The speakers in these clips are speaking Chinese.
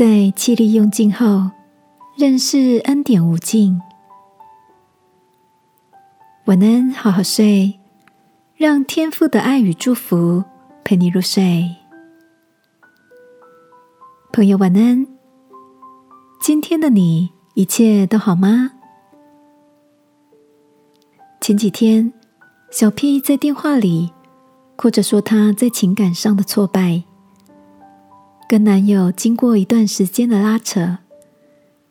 在气力用尽后，认识恩典无尽。晚安，好好睡，让天父的爱与祝福陪你入睡。朋友，晚安。今天的你一切都好吗？前几天，小 P 在电话里哭着说他在情感上的挫败。跟男友经过一段时间的拉扯，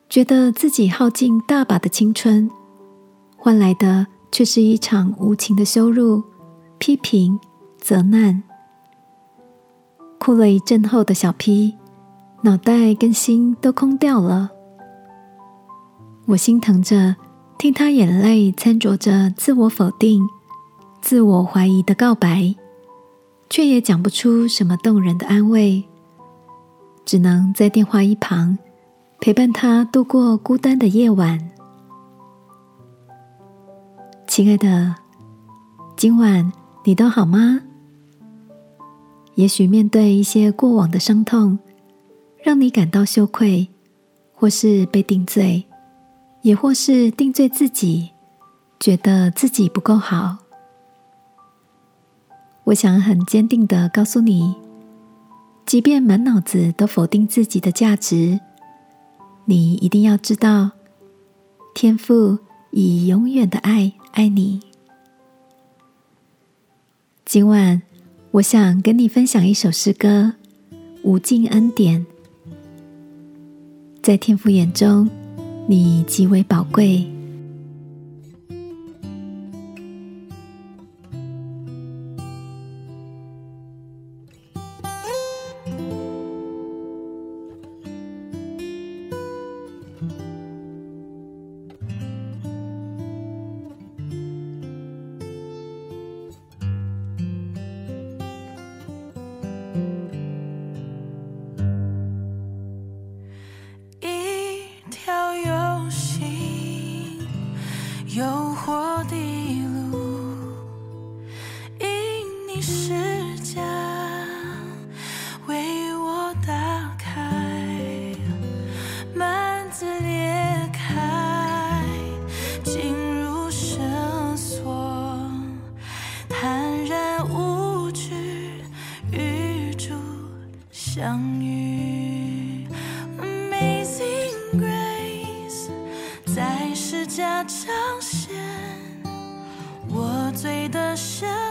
觉得自己耗尽大把的青春，换来的却是一场无情的羞辱、批评、责难。哭了一阵后的小 P，脑袋跟心都空掉了。我心疼着听他眼泪掺着着自我否定、自我怀疑的告白，却也讲不出什么动人的安慰。只能在电话一旁陪伴他度过孤单的夜晚。亲爱的，今晚你都好吗？也许面对一些过往的伤痛，让你感到羞愧，或是被定罪，也或是定罪自己，觉得自己不够好。我想很坚定的告诉你。即便满脑子都否定自己的价值，你一定要知道，天父以永远的爱爱你。今晚，我想跟你分享一首诗歌《无尽恩典》。在天父眼中，你极为宝贵。上弦，我醉的深。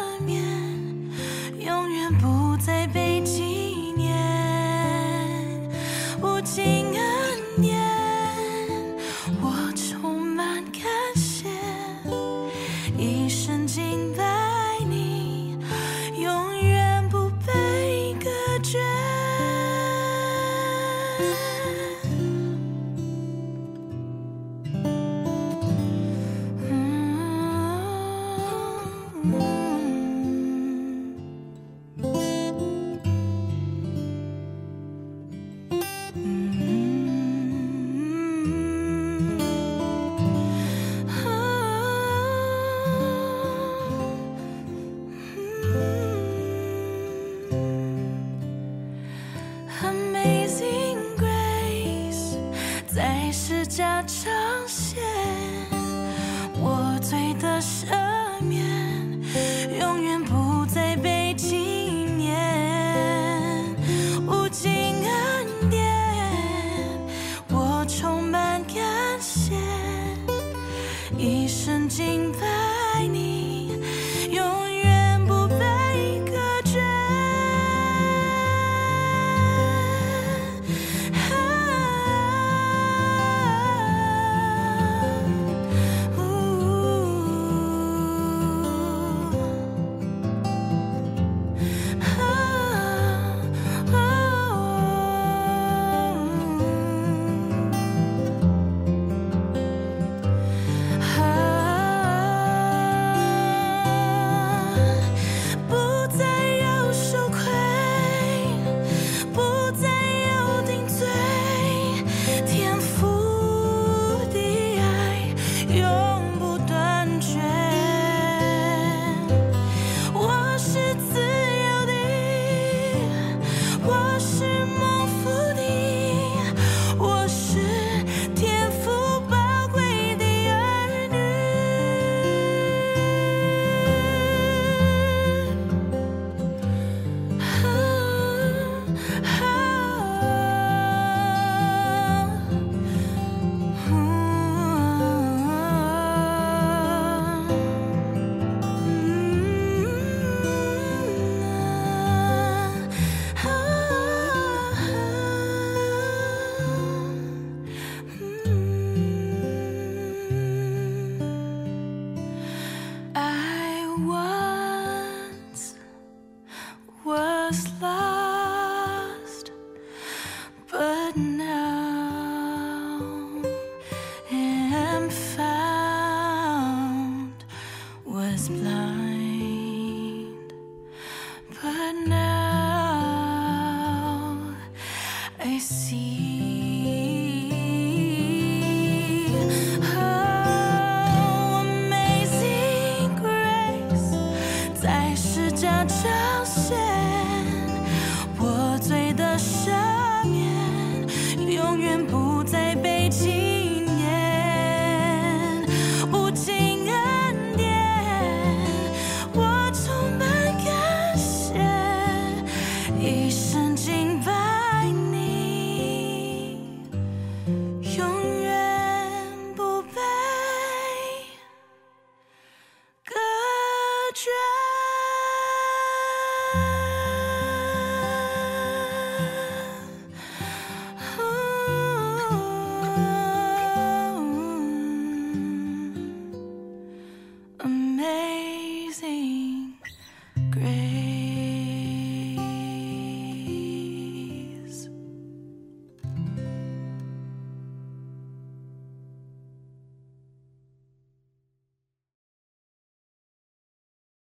Amazing Grace，再试假唱。